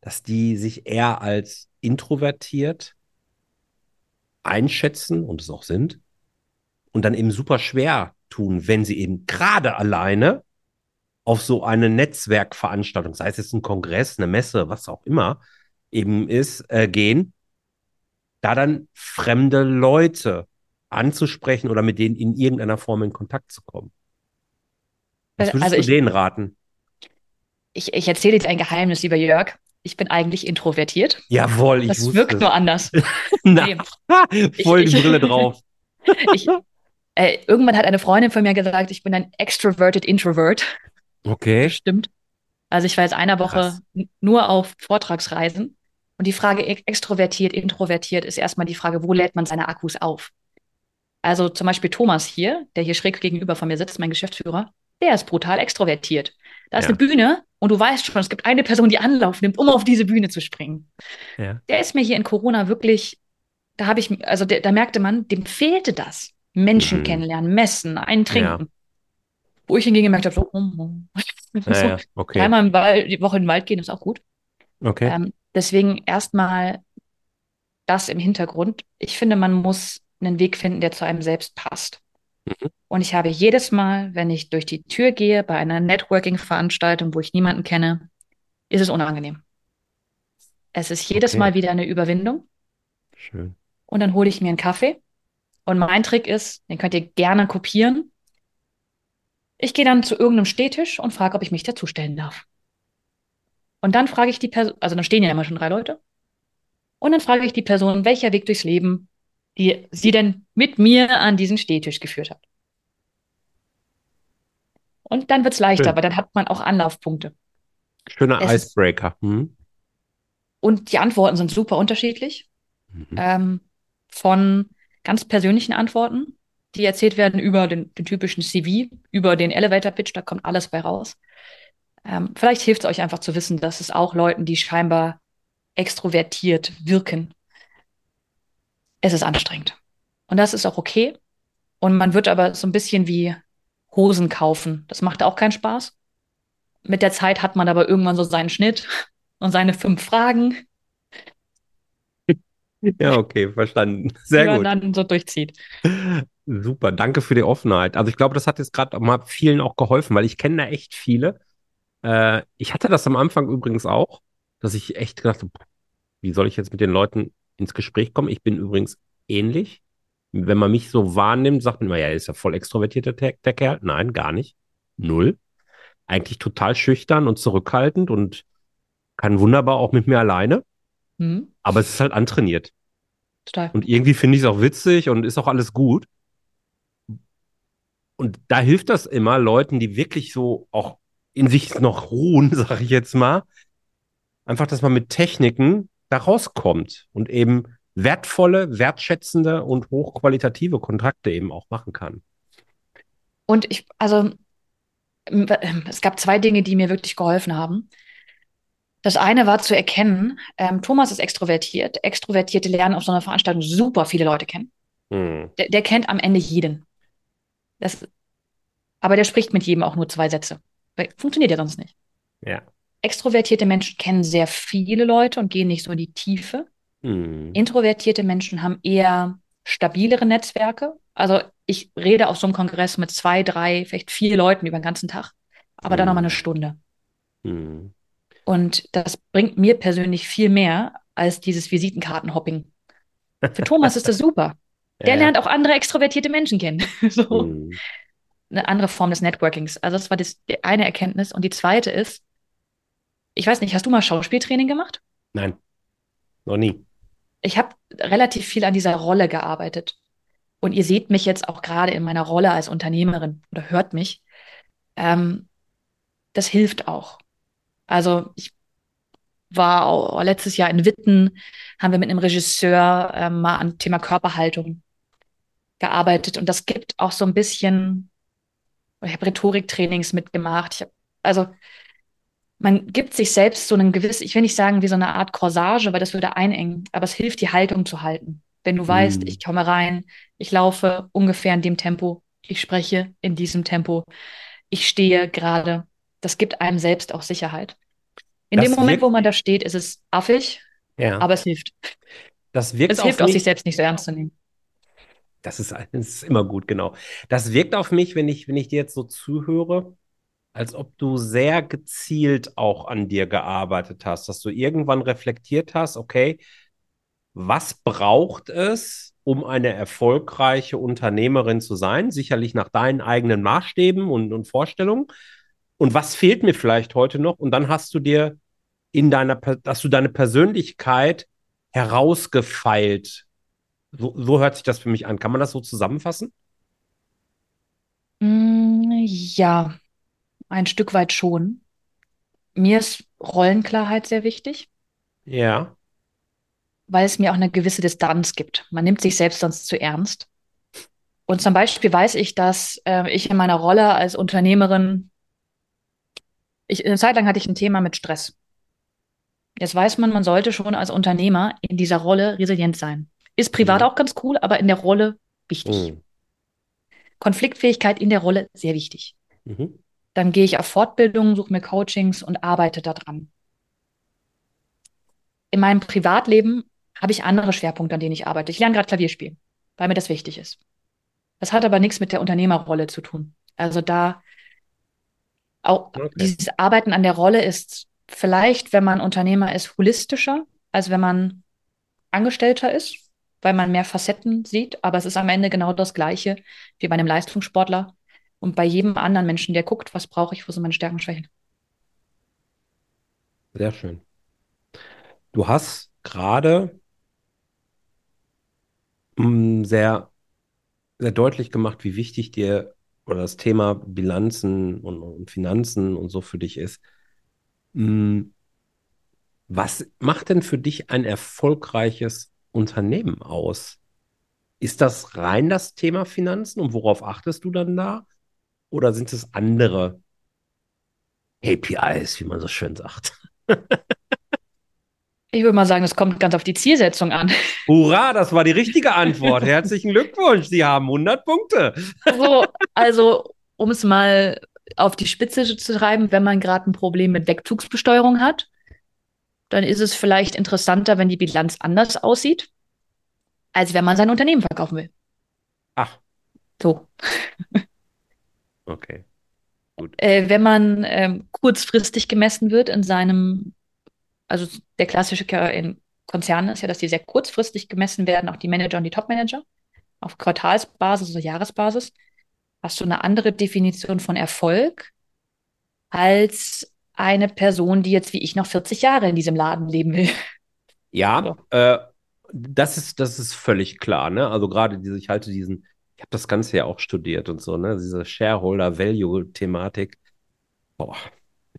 dass die sich eher als introvertiert einschätzen und es auch sind und dann eben super schwer tun, wenn sie eben gerade alleine auf so eine Netzwerkveranstaltung, sei es jetzt ein Kongress, eine Messe, was auch immer eben ist, äh, gehen da dann fremde Leute anzusprechen oder mit denen in irgendeiner Form in Kontakt zu kommen. Was würdest also du ich, denen raten? Ich, ich erzähle jetzt ein Geheimnis, lieber Jörg. Ich bin eigentlich introvertiert. Jawohl, ich das wusste. wirkt nur anders. Na, nee. voll die Brille drauf. ich, äh, irgendwann hat eine Freundin von mir gesagt, ich bin ein extroverted Introvert. Okay. Stimmt. Also ich war jetzt eine Woche Krass. nur auf Vortragsreisen und die Frage extrovertiert, introvertiert ist erstmal die Frage, wo lädt man seine Akkus auf? Also zum Beispiel Thomas hier, der hier schräg gegenüber von mir sitzt, mein Geschäftsführer, der ist brutal extrovertiert. Da ist ja. eine Bühne und du weißt schon, es gibt eine Person, die Anlauf nimmt, um auf diese Bühne zu springen. Ja. Der ist mir hier in Corona wirklich, da habe ich, also der, da merkte man, dem fehlte das. Menschen mhm. kennenlernen, messen, einen trinken. Ja. Wo ich hingegen gemerkt habe, so, oh, oh. Ja, okay. dreimal die Woche in den Wald gehen ist auch gut. Okay. Ähm, Deswegen erstmal das im Hintergrund. Ich finde, man muss einen Weg finden, der zu einem selbst passt. Mhm. Und ich habe jedes Mal, wenn ich durch die Tür gehe bei einer Networking-Veranstaltung, wo ich niemanden kenne, ist es unangenehm. Es ist jedes okay. Mal wieder eine Überwindung. Schön. Und dann hole ich mir einen Kaffee. Und mein Trick ist, den könnt ihr gerne kopieren. Ich gehe dann zu irgendeinem Stehtisch und frage, ob ich mich dazustellen darf. Und dann frage ich die Person, also dann stehen ja immer schon drei Leute. Und dann frage ich die Person, welcher Weg durchs Leben die sie denn mit mir an diesen Stehtisch geführt hat. Und dann wird es leichter, Schön. weil dann hat man auch Anlaufpunkte. Schöner es Icebreaker. Hm. Und die Antworten sind super unterschiedlich. Mhm. Ähm, von ganz persönlichen Antworten, die erzählt werden über den, den typischen CV, über den Elevator Pitch, da kommt alles bei raus. Ähm, vielleicht hilft es euch einfach zu wissen, dass es auch Leuten, die scheinbar extrovertiert wirken, es ist anstrengend. Und das ist auch okay. Und man wird aber so ein bisschen wie Hosen kaufen. Das macht auch keinen Spaß. Mit der Zeit hat man aber irgendwann so seinen Schnitt und seine fünf Fragen. Ja, okay, verstanden. Sehr die gut. man dann so durchzieht. Super, danke für die Offenheit. Also ich glaube, das hat jetzt gerade mal vielen auch geholfen, weil ich kenne da echt viele, äh, ich hatte das am Anfang übrigens auch, dass ich echt gedacht habe, wie soll ich jetzt mit den Leuten ins Gespräch kommen? Ich bin übrigens ähnlich. Wenn man mich so wahrnimmt, sagt man immer, ja, ist ja voll extrovertierter der, der Kerl. Nein, gar nicht. Null. Eigentlich total schüchtern und zurückhaltend und kann wunderbar auch mit mir alleine. Mhm. Aber es ist halt antrainiert. Total. Und irgendwie finde ich es auch witzig und ist auch alles gut. Und da hilft das immer Leuten, die wirklich so auch in sich noch ruhen, sag ich jetzt mal. Einfach, dass man mit Techniken da rauskommt und eben wertvolle, wertschätzende und hochqualitative Kontrakte eben auch machen kann. Und ich, also, es gab zwei Dinge, die mir wirklich geholfen haben. Das eine war zu erkennen, ähm, Thomas ist extrovertiert. Extrovertierte lernen auf so einer Veranstaltung super viele Leute kennen. Hm. Der, der, kennt am Ende jeden. Das, aber der spricht mit jedem auch nur zwei Sätze. Funktioniert ja sonst nicht. Ja. Extrovertierte Menschen kennen sehr viele Leute und gehen nicht so in die Tiefe. Mhm. Introvertierte Menschen haben eher stabilere Netzwerke. Also ich rede auf so einem Kongress mit zwei, drei, vielleicht vier Leuten über den ganzen Tag, aber dann nochmal eine Mhm. Stunde. Mhm. Und das bringt mir persönlich viel mehr als dieses Visitenkartenhopping. Für Thomas ist das super. Der Ja. lernt auch andere extrovertierte Menschen kennen. So Mhm. eine andere Form des Networkings. Also das war das, die eine Erkenntnis. Und die zweite ist, ich weiß nicht, hast du mal Schauspieltraining gemacht? Nein, noch nie. Ich habe relativ viel an dieser Rolle gearbeitet. Und ihr seht mich jetzt auch gerade in meiner Rolle als Unternehmerin oder hört mich. Ähm, das hilft auch. Also ich war auch letztes Jahr in Witten, haben wir mit einem Regisseur ähm, mal am Thema Körperhaltung gearbeitet. Und das gibt auch so ein bisschen, ich habe Rhetoriktrainings mitgemacht. Hab, also man gibt sich selbst so einen gewissen, ich will nicht sagen wie so eine Art Corsage, weil das würde einengen, aber es hilft, die Haltung zu halten. Wenn du weißt, Mhm. ich komme rein, ich laufe ungefähr in dem Tempo, ich spreche in diesem Tempo, ich stehe gerade, das gibt einem selbst auch Sicherheit. In Das dem Moment, wirkt- wo man da steht, ist es affig, Ja, aber es hilft. das wirkt Es hilft auch, sich selbst nicht so ernst zu nehmen. Das ist, das ist immer gut, genau. Das wirkt auf mich, wenn ich, wenn ich dir jetzt so zuhöre, als ob du sehr gezielt auch an dir gearbeitet hast, dass du irgendwann reflektiert hast, okay, was braucht es, um eine erfolgreiche Unternehmerin zu sein? Sicherlich nach deinen eigenen Maßstäben und, und Vorstellungen. Und was fehlt mir vielleicht heute noch? Und dann hast du dir in deiner, hast du deine Persönlichkeit herausgefeilt. So, so hört sich das für mich an. Kann man das so zusammenfassen? Mm, ja, ein Stück weit schon. Mir ist Rollenklarheit sehr wichtig, Ja. weil es mir auch eine gewisse Distanz gibt. Man nimmt sich selbst sonst zu ernst. Und zum Beispiel weiß ich, dass äh, ich in meiner Rolle als Unternehmerin, ich, eine Zeit lang hatte ich ein Thema mit Stress. Jetzt weiß man, man sollte schon als Unternehmer in dieser Rolle resilient sein. Ist privat Mhm. auch ganz cool, aber in der Rolle wichtig. Mhm. Konfliktfähigkeit in der Rolle sehr wichtig. Mhm. Dann gehe ich auf Fortbildungen, suche mir Coachings und arbeite daran. In meinem Privatleben habe ich andere Schwerpunkte, an denen ich arbeite. Ich lerne gerade Klavier spielen, weil mir das wichtig ist. Das hat aber nichts mit der Unternehmerrolle zu tun. Also da auch Okay. dieses Arbeiten an der Rolle ist vielleicht, wenn man Unternehmer ist, holistischer, als wenn man Angestellter ist, weil man mehr Facetten sieht. Aber es ist am Ende genau das Gleiche wie bei einem Leistungssportler und bei jedem anderen Menschen, der guckt, was brauche ich, wo sind meine Stärken und Schwächen. Sehr schön. Du hast gerade mm, sehr, sehr deutlich gemacht, wie wichtig dir oder das Thema Bilanzen und, und Finanzen und so für dich ist. Mm, Was macht denn für dich ein erfolgreiches Unternehmen aus? Ist das rein das Thema Finanzen und worauf achtest du dann da? Oder sind es andere KPIs, wie man so schön sagt? Ich würde mal sagen, es kommt ganz auf die Zielsetzung an. Hurra, das war die richtige Antwort. Herzlichen Glückwunsch, Sie haben 100 Punkte. So, also, um es mal auf die Spitze zu treiben, wenn man gerade ein Problem mit Wegzugsbesteuerung hat, dann ist es vielleicht interessanter, wenn die Bilanz anders aussieht, als wenn man sein Unternehmen verkaufen will. Ach, So. okay. Äh, wenn man ähm, kurzfristig gemessen wird in seinem, also der klassische in Konzernen ist ja, dass die sehr kurzfristig gemessen werden, auch die Manager und die Top-Manager, auf Quartalsbasis oder Jahresbasis, hast du eine andere Definition von Erfolg als eine Person, die jetzt wie ich noch 40 Jahre in diesem Laden leben will. Ja, äh, das ist, das ist völlig klar, ne? Also gerade diese, ich halte diesen, ich habe das Ganze ja auch studiert und so, ne? Diese Shareholder-Value-Thematik. Boah,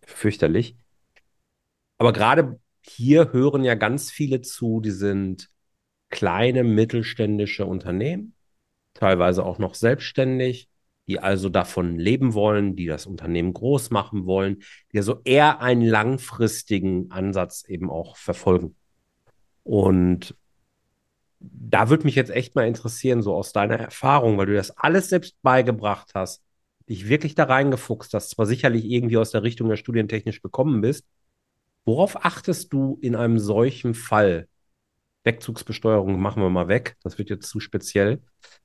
fürchterlich. Aber gerade hier hören ja ganz viele zu, die sind kleine mittelständische Unternehmen, teilweise auch noch selbstständig, die also davon leben wollen, die das Unternehmen groß machen wollen, die also eher einen langfristigen Ansatz eben auch verfolgen. Und da würde mich jetzt echt mal interessieren, so aus deiner Erfahrung, weil du das alles selbst beigebracht hast, dich wirklich da reingefuchst hast, zwar sicherlich irgendwie aus der Richtung der studientechnisch gekommen bist. Worauf achtest du in einem solchen Fall? Wegzugsbesteuerung machen wir mal weg, das wird jetzt zu speziell.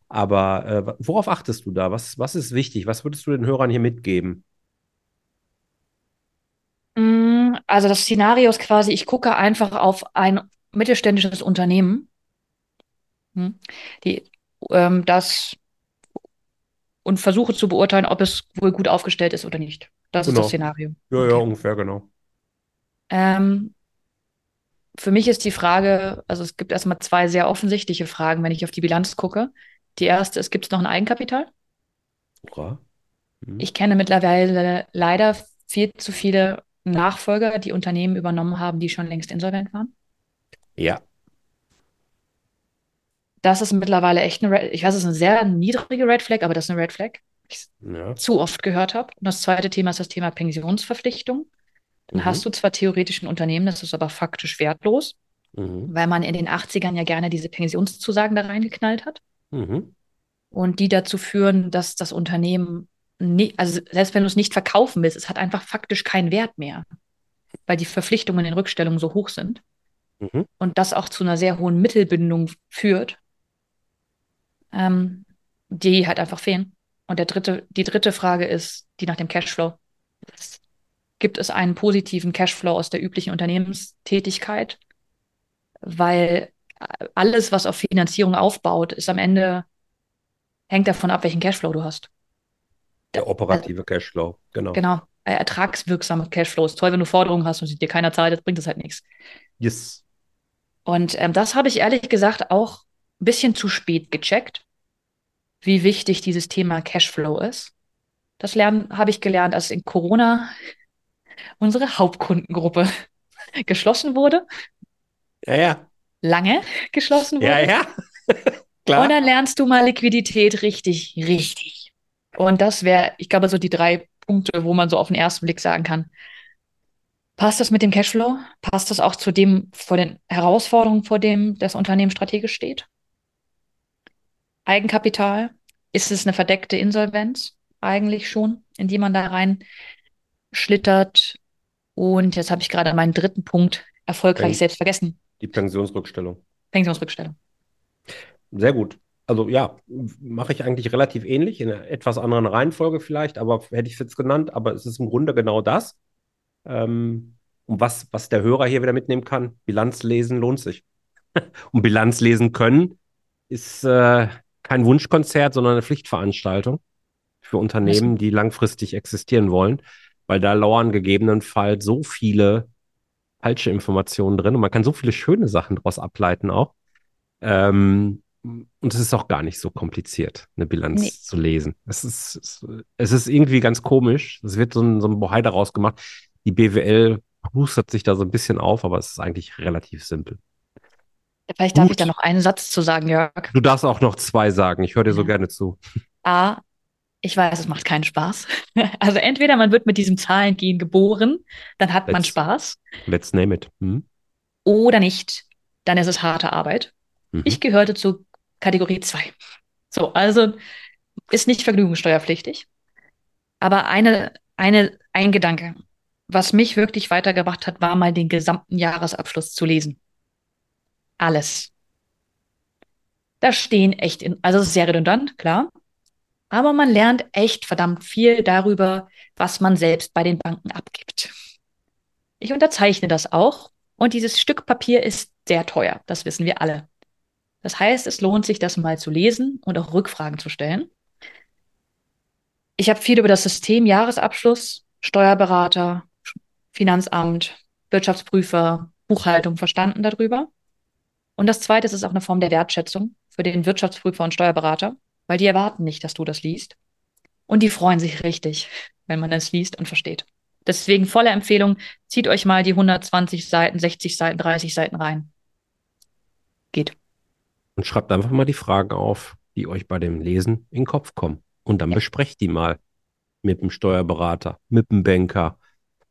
Aber äh, worauf achtest du da? Was, was ist wichtig? Was würdest du den Hörern hier mitgeben? Mm, Also das Szenario ist quasi, ich gucke einfach auf ein mittelständisches Unternehmen, hm, die ähm, das und versuche zu beurteilen, ob es wohl gut aufgestellt ist oder nicht. Das ist das Genau. Szenario. Ja, ja, Okay. ungefähr, genau. Ähm, für mich ist die Frage, also es gibt erstmal zwei sehr offensichtliche Fragen, wenn ich auf die Bilanz gucke. Die erste ist, gibt es noch ein Eigenkapital? Hurra. Mhm. Ich kenne mittlerweile leider viel zu viele Nachfolger, die Unternehmen übernommen haben, die schon längst insolvent waren. Ja, Das ist mittlerweile echt eine Red, ich weiß, es ist eine sehr niedrige Red Flag, aber das ist eine Red Flag, die ich ja. zu oft gehört habe. Und das zweite Thema ist das Thema Pensionsverpflichtung. Dann Mhm. hast du zwar theoretisch ein Unternehmen, das ist aber faktisch wertlos, Mhm. weil man in den 80ern ja gerne diese Pensionszusagen da reingeknallt hat. Mhm. Und die dazu führen, dass das Unternehmen, nie, also selbst wenn du es nicht verkaufen willst, es hat einfach faktisch keinen Wert mehr, weil die Verpflichtungen in Rückstellungen so hoch sind. Mhm. Und das auch zu einer sehr hohen Mittelbindung führt, ähm, die halt einfach fehlen. Und der dritte, die dritte Frage ist die nach dem Cashflow. Gibt es einen positiven Cashflow aus der üblichen Unternehmenstätigkeit? Weil alles, was auf Finanzierung aufbaut, ist am Ende, hängt davon ab, welchen Cashflow du hast. Der operative Cashflow, genau. Genau. Äh, Ertragswirksame Cashflow ist toll, wenn du Forderungen hast und sie dir keiner zahlt, das bringt das halt nichts. Yes. Und ähm, das habe ich ehrlich gesagt auch ein bisschen zu spät gecheckt, wie wichtig dieses Thema Cashflow ist. Das lernen habe ich gelernt, als in Corona unsere Hauptkundengruppe geschlossen wurde, Ja, ja. lange geschlossen Ja, wurde. ja. Und Klar. dann lernst du mal Liquidität richtig, richtig. Und das wäre, ich glaube, so die drei Punkte, wo man so auf den ersten Blick sagen kann, passt das mit dem Cashflow? Passt das auch zu dem, vor den Herausforderungen, vor dem das Unternehmen strategisch steht? Eigenkapital, ist es eine verdeckte Insolvenz? Eigentlich schon, in die man da rein schlittert. Und jetzt habe ich gerade meinen dritten Punkt erfolgreich Pen- selbst vergessen. Die Pensionsrückstellung. Pensionsrückstellung. Sehr gut. Also ja, mache ich eigentlich relativ ähnlich, in einer etwas anderen Reihenfolge vielleicht, aber hätte ich es jetzt genannt, aber es ist im Grunde genau das. Ähm, und was, was der Hörer hier wieder mitnehmen kann, Bilanz lesen lohnt sich. Und Bilanz lesen können ist äh, kein Wunschkonzert, sondern eine Pflichtveranstaltung für Unternehmen, die langfristig existieren wollen, weil da lauern gegebenenfalls so viele falsche Informationen drin und man kann so viele schöne Sachen daraus ableiten auch. Ähm, und es ist auch gar nicht so kompliziert, eine Bilanz Nee. zu lesen. Es ist, es, ist irgendwie ganz komisch. Es wird so ein, so ein Bohai daraus gemacht. Die BWL pustet sich da so ein bisschen auf, aber es ist eigentlich relativ simpel. Vielleicht darf ich Gut. da noch einen Satz zu sagen, Jörg. Du darfst auch noch zwei sagen. Ich höre dir so Ja. gerne zu. A, ich weiß, es macht keinen Spaß. Also entweder man wird mit diesem Zahlengehen geboren, dann hat man Let's- Spaß, Let's name it. Hm? oder nicht, dann ist es harte Arbeit. Mhm. Ich gehörte zu Kategorie 2. So, also ist nicht vergnügungssteuerpflichtig. Aber eine, eine, ein Gedanke, was mich wirklich weitergebracht hat, war mal den gesamten Jahresabschluss zu lesen. Alles. Da stehen echt, in, also es ist sehr redundant, klar. Aber man lernt echt verdammt viel darüber, was man selbst bei den Banken abgibt. Ich unterzeichne das auch. Und dieses Stück Papier ist sehr teuer. Das wissen wir alle. Das heißt, es lohnt sich, das mal zu lesen und auch Rückfragen zu stellen. Ich habe viel über das System Jahresabschluss, Steuerberater, Finanzamt, Wirtschaftsprüfer, Buchhaltung verstanden darüber. Und das Zweite ist, auch eine Form der Wertschätzung für den Wirtschaftsprüfer und Steuerberater, weil die erwarten nicht, dass du das liest. Und die freuen sich richtig, wenn man es liest und versteht. Deswegen volle Empfehlung, zieht euch mal die 120 Seiten, 60 Seiten, 30 Seiten rein. Geht. Und schreibt einfach mal die Fragen auf, die euch bei dem Lesen in den Kopf kommen. Und dann besprecht die mal mit dem Steuerberater, mit dem Banker.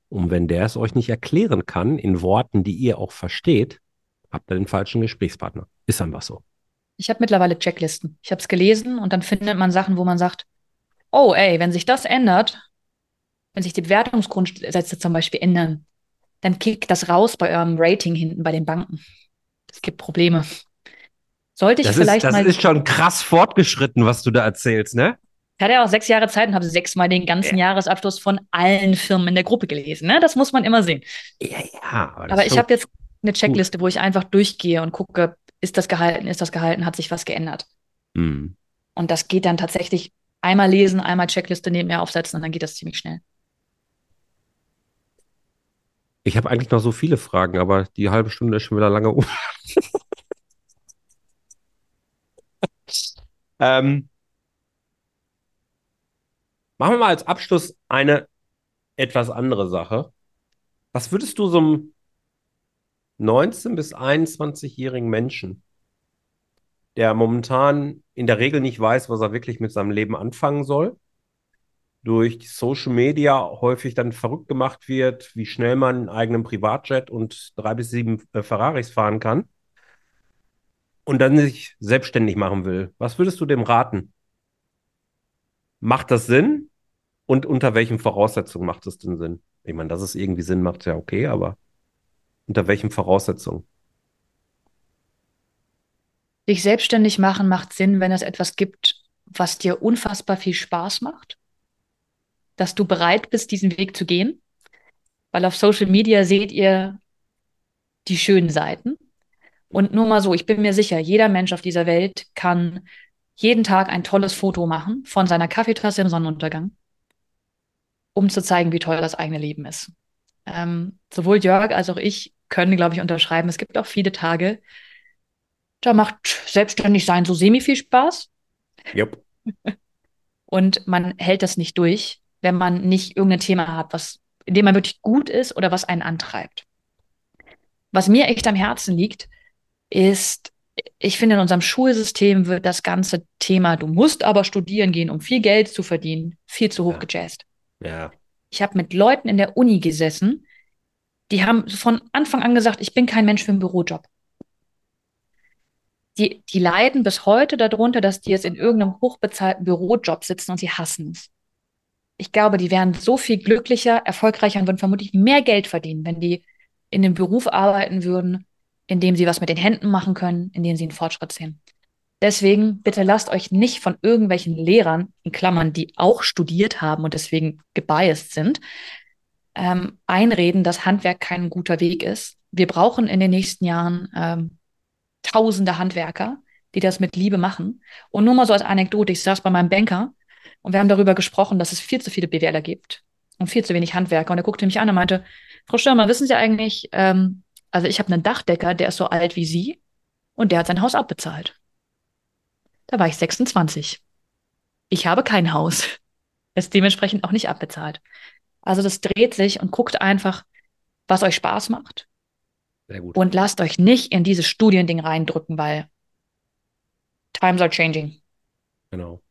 Und wenn der es euch nicht erklären kann in Worten, die ihr auch versteht, habt ihr den falschen Gesprächspartner. Ist einfach so. Ich habe mittlerweile Checklisten. Ich habe es gelesen und dann findet man Sachen, wo man sagt, oh ey, wenn sich das ändert, wenn sich die Bewertungsgrundsätze zum Beispiel ändern, dann kickt das raus bei eurem Rating hinten bei den Banken. Es gibt Probleme. Sollte ich Das, vielleicht ist, das mal. ist schon krass fortgeschritten, was du da erzählst, ne? Ich hatte ja auch sechs Jahre Zeit und habe sechsmal den ganzen Ja. Jahresabschluss von allen Firmen in der Gruppe gelesen. Ne? Das muss man immer sehen. Ja, ja. Aber, das Aber ich habe jetzt eine Checkliste, wo ich einfach durchgehe und gucke, ist das gehalten, ist das gehalten, hat sich was geändert. Hm. Und das geht dann tatsächlich einmal lesen, einmal Checkliste nebenher aufsetzen und dann geht das ziemlich schnell. Ich habe eigentlich noch so viele Fragen, aber die halbe Stunde ist schon wieder lange um. ähm, machen wir mal als Abschluss eine etwas andere Sache. Was würdest du so einem 19- bis 21-jährigen Menschen, der momentan in der Regel nicht weiß, was er wirklich mit seinem Leben anfangen soll, durch Social Media häufig dann verrückt gemacht wird, wie schnell man einen eigenen Privatjet und drei bis sieben äh, Ferraris fahren kann und dann sich selbstständig machen will. Was würdest du dem raten? Macht das Sinn? Und unter welchen Voraussetzungen macht es denn Sinn? Ich meine, dass es irgendwie Sinn macht, ja okay, aber unter welchen Voraussetzungen? Dich selbstständig machen macht Sinn, wenn es etwas gibt, was dir unfassbar viel Spaß macht, dass du bereit bist, diesen Weg zu gehen. Weil auf Social Media seht ihr die schönen Seiten. Und nur mal so, ich bin mir sicher, jeder Mensch auf dieser Welt kann jeden Tag ein tolles Foto machen von seiner Kaffeetasse im Sonnenuntergang, um zu zeigen, wie toll das eigene Leben ist. Ähm, sowohl Jörg als auch ich können, glaube ich, unterschreiben. Es gibt auch viele Tage, da macht selbstständig sein so semi viel Spaß Jupp. und man hält das nicht durch, wenn man nicht irgendein Thema hat, was, in dem man wirklich gut ist oder was einen antreibt. Was mir echt am Herzen liegt, ist, ich finde, in unserem Schulsystem wird das ganze Thema, du musst aber studieren gehen, um viel Geld zu verdienen, viel zu hoch Ja. gejazzt. Ja. Ich habe mit Leuten in der Uni gesessen, die haben von Anfang an gesagt, ich bin kein Mensch für einen Bürojob. Die, die leiden bis heute darunter, dass die jetzt in irgendeinem hochbezahlten Bürojob sitzen und sie hassen es. Ich glaube, die wären so viel glücklicher, erfolgreicher und würden vermutlich mehr Geld verdienen, wenn die in einem Beruf arbeiten würden, in dem sie was mit den Händen machen können, in dem sie einen Fortschritt sehen. Deswegen bitte lasst euch nicht von irgendwelchen Lehrern, in Klammern, die auch studiert haben und deswegen gebiased sind, ähm, einreden, dass Handwerk kein guter Weg ist. Wir brauchen in den nächsten Jahren ähm, tausende Handwerker, die das mit Liebe machen. Und nur mal so als Anekdote, ich saß bei meinem Banker und wir haben darüber gesprochen, dass es viel zu viele BWLer gibt und viel zu wenig Handwerker. Und er guckte mich an und meinte, Frau Stürmer, wissen Sie eigentlich, ähm, also ich habe einen Dachdecker, der ist so alt wie Sie und der hat sein Haus abbezahlt. Da war ich 26. Ich habe kein Haus. Ist dementsprechend auch nicht abbezahlt. Also das dreht sich und guckt einfach, was euch Spaß macht. Sehr gut. Und lasst euch nicht in dieses Studiending reindrücken, weil times are changing. Genau.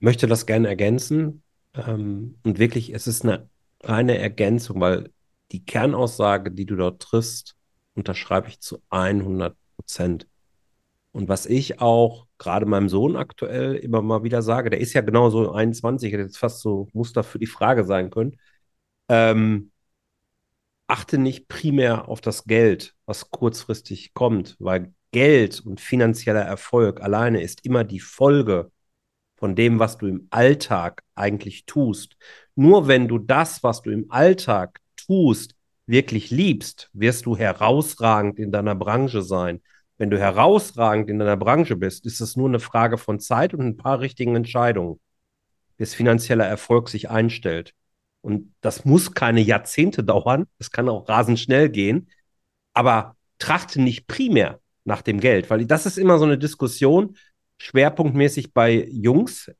Möchte das gerne ergänzen. Ähm, und wirklich, es ist eine reine Ergänzung, weil die Kernaussage, die du dort triffst, unterschreibe ich zu 100 Prozent. Und was ich auch gerade meinem Sohn aktuell immer mal wieder sage, der ist ja genau so 21, hätte jetzt fast so Muster für die Frage sein können. Ähm, achte nicht primär auf das Geld, was kurzfristig kommt, weil Geld und finanzieller Erfolg alleine ist immer die Folge von dem, was du im Alltag eigentlich tust. Nur wenn du das, was du im Alltag tust, wirklich liebst, wirst du herausragend in deiner Branche sein. Wenn du herausragend in deiner Branche bist, ist es nur eine Frage von Zeit und ein paar richtigen Entscheidungen, bis finanzieller Erfolg sich einstellt. Und das muss keine Jahrzehnte dauern, das kann auch rasend schnell gehen, aber trachte nicht primär nach dem Geld, weil das ist immer so eine Diskussion, schwerpunktmäßig bei Jungs,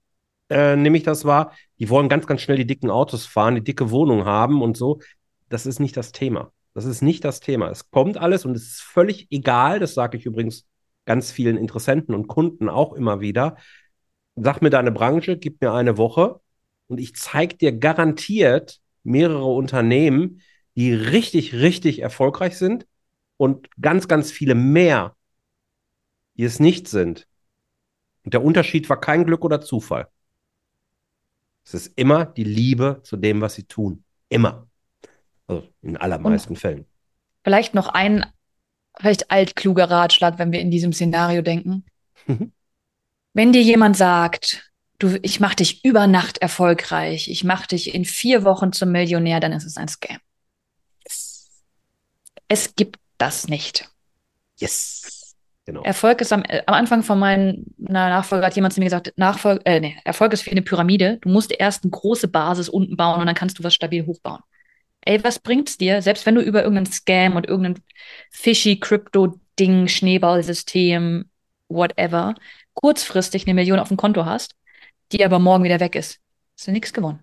äh, nehme ich das wahr, die wollen ganz, ganz schnell die dicken Autos fahren, die dicke Wohnung haben und so. Das ist nicht das Thema. Das ist nicht das Thema. Es kommt alles und es ist völlig egal, das sage ich übrigens ganz vielen Interessenten und Kunden auch immer wieder. Sag mir deine Branche, gib mir eine Woche und ich zeige dir garantiert mehrere Unternehmen, die richtig, richtig erfolgreich sind und ganz, ganz viele mehr, die es nicht sind. Und der Unterschied war kein Glück oder Zufall. Es ist immer die Liebe zu dem, was sie tun. Immer. Also in allermeisten Fällen. Vielleicht noch ein vielleicht altkluger Ratschlag, wenn wir in diesem Szenario denken. Mhm. Wenn dir jemand sagt, du, ich mache dich über Nacht erfolgreich, ich mache dich in vier Wochen zum Millionär, dann ist es ein Scam. Yes. Es gibt das nicht. Yes. Genau. Erfolg ist am, äh, am Anfang von meiner Nachfolge hat jemand zu mir gesagt, Nachfolge, äh, nee, Erfolg ist wie eine Pyramide. Du musst erst eine große Basis unten bauen und dann kannst du was stabil hochbauen. Ey, was bringt's dir, selbst wenn du über irgendeinen Scam und irgendein fishy Crypto-Ding, Schneeballsystem, whatever, kurzfristig eine Million auf dem Konto hast, die aber morgen wieder weg ist. Hast du nichts gewonnen.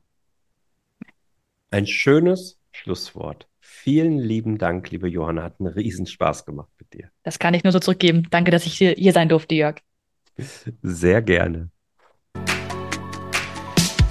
Ein schönes Schlusswort. Vielen lieben Dank, liebe Johanna. Hat einen Riesenspaß gemacht mit dir. Das kann ich nur so zurückgeben. Danke, dass ich hier, hier sein durfte, Jörg. Sehr gerne.